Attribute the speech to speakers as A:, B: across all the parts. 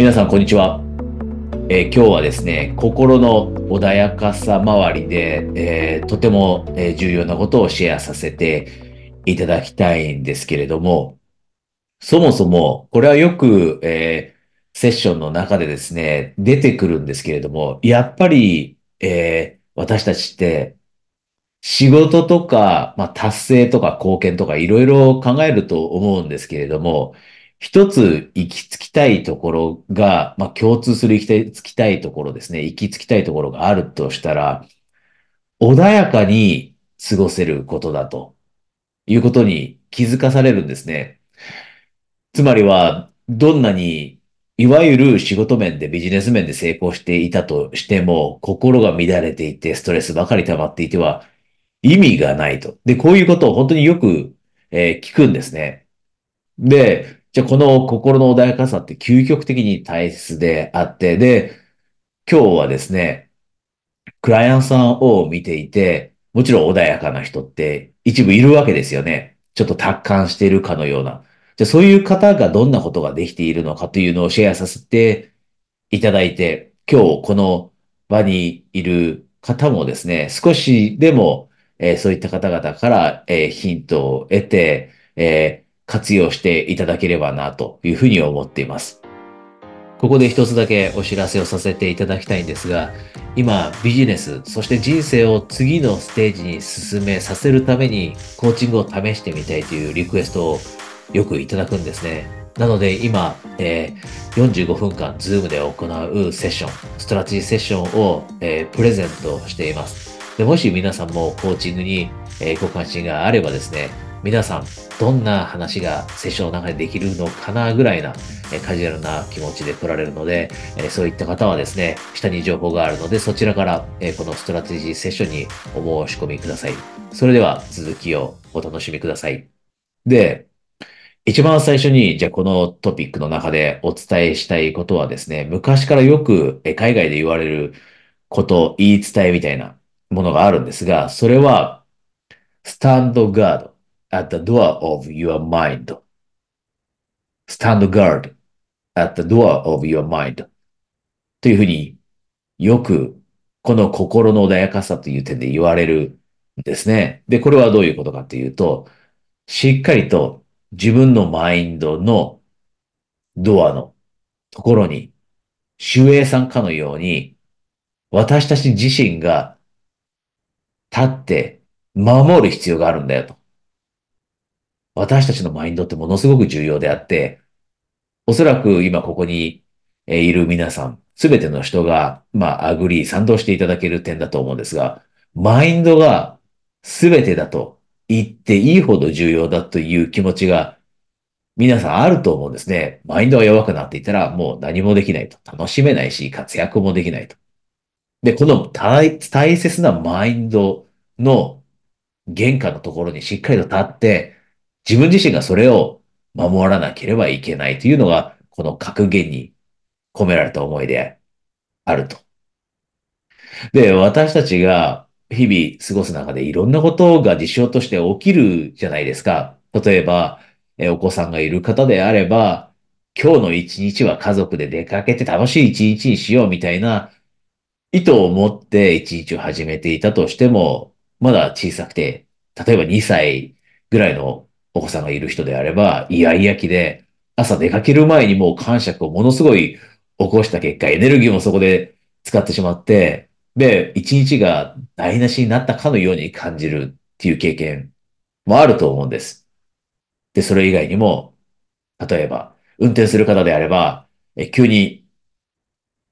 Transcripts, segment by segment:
A: 皆さん、こんにちは。えー今日はですね、心の穏やかさ周りで、えーとても重要なことをシェアさせていただきたいんですけれども、そもそも、これはよく、えーセッションの中でですね、出てくるんですけれども、やっぱり、え私たちって、仕事とか、まあ、達成とか貢献とかいろいろ考えると思うんですけれども、一つ行き着きたいところが、まあ、共通する行き着きたいところですね。行き着きたいところがあるとしたら、穏やかに過ごせることだということに気づかされるんですね。つまりは、どんなに、いわゆる仕事面でビジネス面で成功していたとしても、心が乱れていて、ストレスばかり溜まっていては、意味がないと。で、こういうことを本当によく、えー聞くんですね。で、じゃあこの心の穏やかさって究極的に大切であって、で、今日はですね、クライアントさんを見ていて、もちろん穏やかな人って一部いるわけですよね。ちょっと達観しているかのような。じゃあそういう方がどんなことができているのかというのをシェアさせていただいて、今日この場にいる方もですね、少しでも、えーそういった方々から、えーヒントを得て、えー活用していただければなというふうに思っています。ここで一つだけお知らせをさせていただきたいんですが、今ビジネス、そして人生を次のステージに進めさせるためにコーチングを試してみたいというリクエストをよくいただくんですね。なので今、えー45分間 Zoom で行うセッション、ストラテジーセッションを、えープレゼントしています。でもし皆さんもコーチングに、えーご関心があればですね、皆さんどんな話がセッションの中でできるのかなぐらいな、えカジュアルな気持ちで来られるので、えそういった方はですね、下に情報があるので、そちらから、えこのストラテジーセッションにお申し込みください。それでは続きをお楽しみください。で、一番最初に、じゃあこのトピックの中でお伝えしたいことはですね、昔からよく海外で言われること、言い伝えみたいなものがあるんですが、それは、stand guard at the door of your mind. stand guard at the door of your mind. というふうによくこの心の穏やかさという点で言われるんですね。で、これはどういうことかというと、しっかりと自分のマインドのドアのところに、守衛さんかのように、私たち自身が立って守る必要があるんだよと。私たちのマインドってものすごく重要であって、おそらく今ここにいる皆さん、すべての人が、まあ、 agree、賛同していただける点だと思うんですが、マインドがすべてだと言っていいほど重要だという気持ちが皆さんあると思うんですね。マインドが弱くなっていたらもう何もできないと。楽しめないし、活躍もできないと。で、この大切なマインドの玄関のところにしっかりと立って、自分自身がそれを守らなければいけないというのが、この格言に込められた思いであると。で、私たちが日々過ごす中でいろんなことが事象として起きるじゃないですか。例えば、えお子さんがいる方であれば、今日の一日は家族で出かけて楽しい一日にしようみたいな意図を持って一日を始めていたとしても、まだ小さくて、例えば2歳ぐらいのお子さんがいる人であれば、イヤイヤ期で朝出かける前にもう感触をものすごい起こした結果、エネルギーもそこで使ってしまって、で、一日が台無しになったかのように感じるっていう経験もあると思うんです。で、それ以外にも、例えば、運転する方であれば、え急に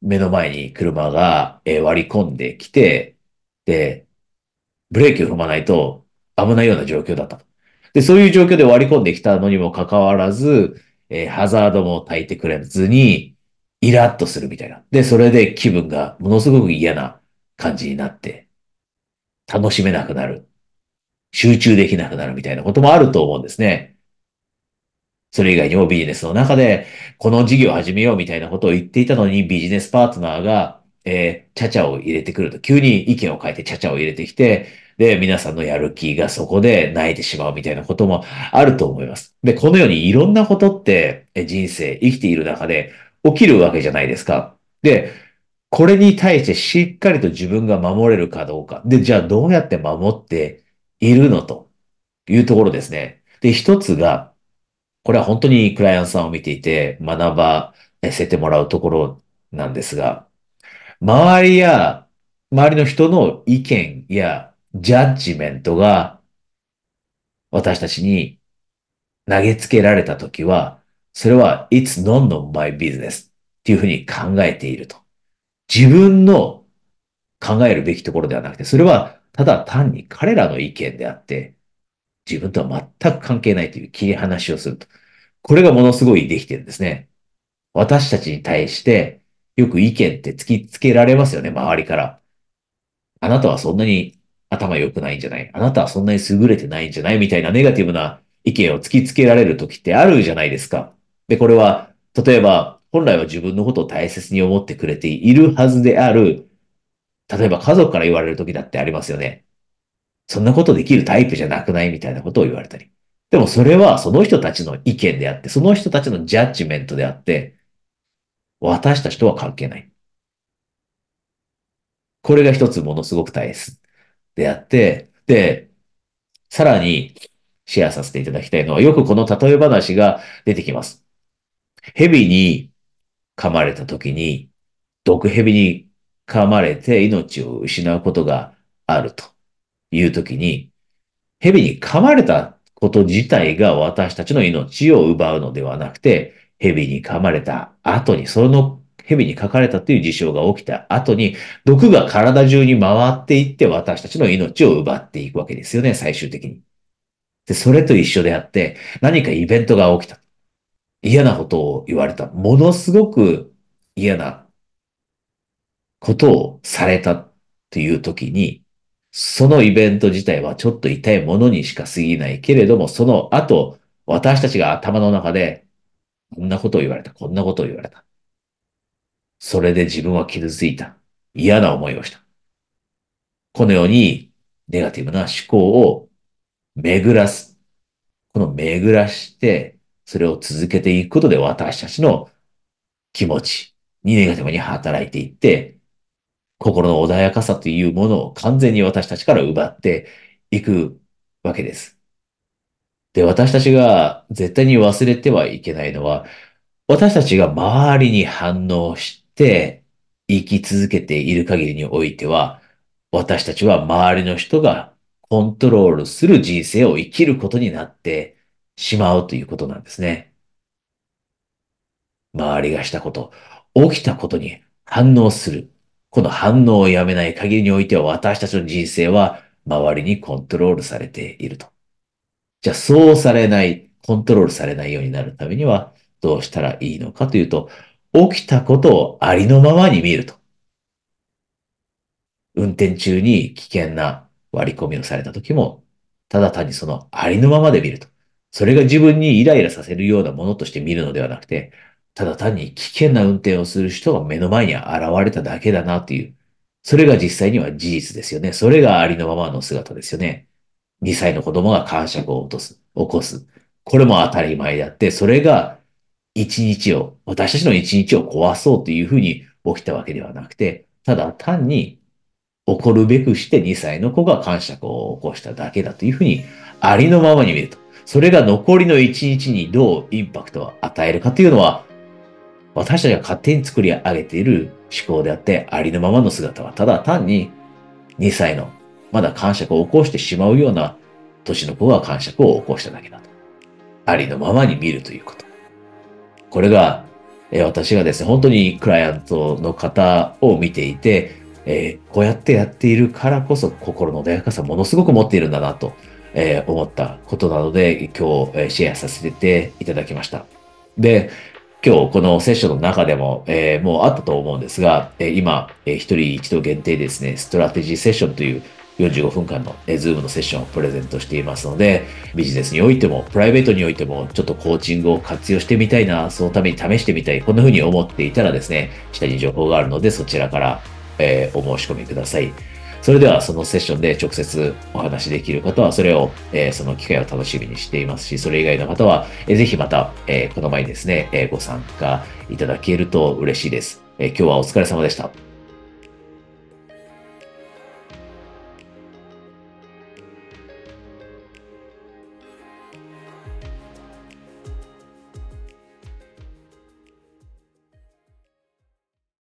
A: 目の前に車がえ割り込んできて、で、ブレーキを踏まないと危ないような状況だったと。で、そういう状況で割り込んできたのにもかかわらず、えーハザードも焚いてくれずに、イラッとするみたいな。で、それで気分がものすごく嫌な感じになって、楽しめなくなる。集中できなくなるみたいなこともあると思うんですね。それ以外にもビジネスの中で、この事業を始めようみたいなことを言っていたのに、ビジネスパートナーが、えー、チャチャを入れてくると、急に意見を変えてチャチャを入れてきて、で、皆さんのやる気がそこで泣いてしまうみたいなこともあると思います。で、このようにいろんなことって、人生、生きている中で起きるわけじゃないですか。で、これに対してしっかりと自分が守れるかどうか。で、じゃあどうやって守っているのというところですね。で、一つが、これは本当にクライアントさんを見ていて学ばせてもらうところなんですが、周りや、周りの人の意見やジャッジメントが私たちに投げつけられたときは、それは It's none of my business っていうふうに考えていると。自分の考えるべきところではなくて、それはただ単に彼らの意見であって、自分とは全く関係ないという切り離しをすると。これがものすごいできてるんですね。私たちに対してよく意見って突きつけられますよね、周りから。あなたはそんなに頭良くないんじゃない？あなたはそんなに優れてないんじゃない？みたいなネガティブな意見を突きつけられる時ってあるじゃないですか。で、これは、例えば、本来は自分のことを大切に思ってくれているはずである、例えば家族から言われる時だってありますよね。そんなことできるタイプじゃなくない？みたいなことを言われたり。でもそれはその人たちの意見であって、その人たちのジャッジメントであって、私たちとは関係ない。これが一つものすごく大切であって、で、さらにシェアさせていただきたいのは、よくこの例え話が出てきます。蛇に噛まれた時に、毒蛇に噛まれて命を失うことがあるという時に、蛇に噛まれたこと自体が私たちの命を奪うのではなくて、蛇に噛まれた後に、その蛇に書かれたという事象が起きた後に、毒が体中に回っていって私たちの命を奪っていくわけですよね、最終的に。で、それと一緒であって、何かイベントが起きた。嫌なことを言われた。ものすごく嫌なことをされたっていう時に、そのイベント自体はちょっと痛いものにしか過ぎないけれども、その後、私たちが頭の中で、こんなことを言われた、こんなことを言われた。それで自分は傷ついた。嫌な思いをした。このように、ネガティブな思考を巡らす。この巡らして、それを続けていくことで私たちの気持ちにネガティブに働いていって、心の穏やかさというものを完全に私たちから奪っていくわけです。で、私たちが絶対に忘れてはいけないのは、私たちが周りに反応して生き続けている限りにおいては、私たちは周りの人がコントロールする人生を生きることになってしまうということなんですね。周りがしたこと、起きたことに反応する。この反応をやめない限りにおいては私たちの人生は周りにコントロールされていると。じゃあそうされない、コントロールされないようになるためにはどうしたらいいのかというと、起きたことをありのままに見ると。運転中に危険な割り込みをされた時も、ただ単にそのありのままで見ると。それが自分にイライラさせるようなものとして見るのではなくて、ただ単に危険な運転をする人が目の前に現れただけだなという。それが実際には事実ですよね。それがありのままの姿ですよね。2歳の子供が感触を落とす、起こす。これも当たり前であって、それが一日を、私たちの一日を壊そうというふうに起きたわけではなくて、ただ単に起こるべくして2歳の子が感触を起こしただけだというふうにありのままに見ると。それが残りの一日にどうインパクトを与えるかというのは、私たちが勝手に作り上げている思考であって、ありのままの姿はただ単に2歳のまだ感触を起こしてしまうような年の子が感触を起こしただけだと。ありのままに見るということ。これが、え私がですね、本当にクライアントの方を見ていて、えー、こうやってやっているからこそ心の穏やかさものすごく持っているんだなと、えー、思ったことなので、今日、えシェアさせていただきました。で、今日このセッションの中でも、えー、もうあったと思うんですが、え今、え一人一度限定ですね、ストラテジーセッションという45分間の、ズームのセッションをプレゼントしていますので、ビジネスにおいても、プライベートにおいても、ちょっとコーチングを活用してみたいな、そのために試してみたい、こんな風に思っていたらですね、下に情報があるので、そちらから、えー、お申し込みください。それではそのセッションで直接お話しできる方は、それを、えー、その機会を楽しみにしていますし、それ以外の方は、えー、ぜひまた、えー、この前にですね、え、ご参加いただけると嬉しいです。え、今日はお疲れ様でした。